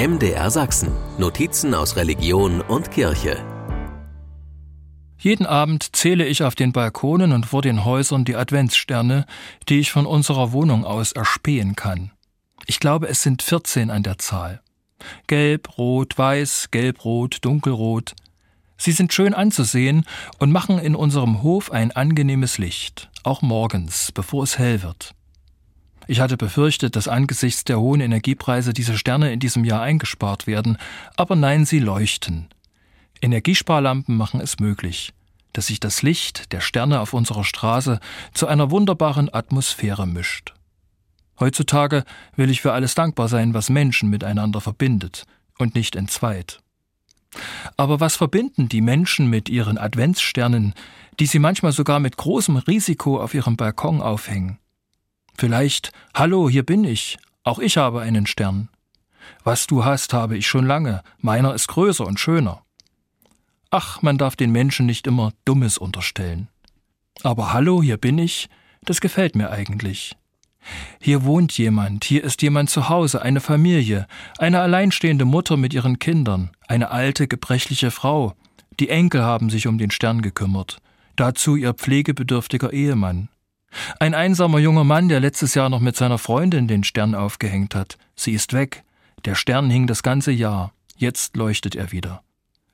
MDR Sachsen. Notizen aus Religion und Kirche. Jeden Abend zähle ich auf den Balkonen und vor den Häusern die Adventssterne, die ich von unserer Wohnung aus erspähen kann. Ich glaube, es sind 14 an der Zahl. Gelb, rot, weiß, gelb-rot, dunkelrot. Sie sind schön anzusehen und machen in unserem Hof ein angenehmes Licht, auch morgens, bevor es hell wird. Ich hatte befürchtet, dass angesichts der hohen Energiepreise diese Sterne in diesem Jahr eingespart werden, aber nein, sie leuchten. Energiesparlampen machen es möglich, dass sich das Licht der Sterne auf unserer Straße zu einer wunderbaren Atmosphäre mischt. Heutzutage will ich für alles dankbar sein, was Menschen miteinander verbindet und nicht entzweit. Aber was verbinden die Menschen mit ihren Adventssternen, die sie manchmal sogar mit großem Risiko auf ihrem Balkon aufhängen? Vielleicht Hallo, hier bin ich, auch ich habe einen Stern. Was du hast, habe ich schon lange, meiner ist größer und schöner. Ach, man darf den Menschen nicht immer Dummes unterstellen. Aber hallo, hier bin ich, das gefällt mir eigentlich. Hier wohnt jemand, hier ist jemand zu Hause, eine Familie, eine alleinstehende Mutter mit ihren Kindern, eine alte, gebrechliche Frau. Die Enkel haben sich um den Stern gekümmert, dazu ihr pflegebedürftiger Ehemann. Ein einsamer junger Mann, der letztes Jahr noch mit seiner Freundin den Stern aufgehängt hat. Sie ist weg. Der Stern hing das ganze Jahr. Jetzt leuchtet er wieder.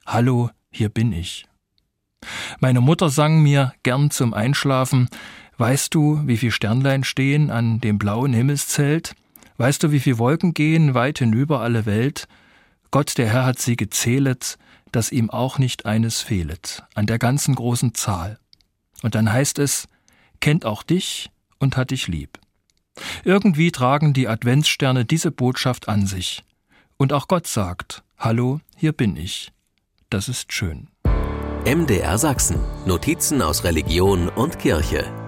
Hallo, hier bin ich. Meine Mutter sang mir gern zum Einschlafen, Weißt du, wie viel Sternlein stehen an dem blauen Himmelszelt? Weißt du, wie viel Wolken gehen weit hinüber alle Welt? Gott, der Herr hat sie gezählet, dass ihm auch nicht eines fehlet, an der ganzen großen Zahl. Und dann heißt es, kennt auch dich und hat dich lieb. Irgendwie tragen die Adventssterne diese Botschaft an sich. Und auch Gott sagt, Hallo, hier bin ich. Das ist schön. MDR Sachsen. Notizen aus Religion und Kirche.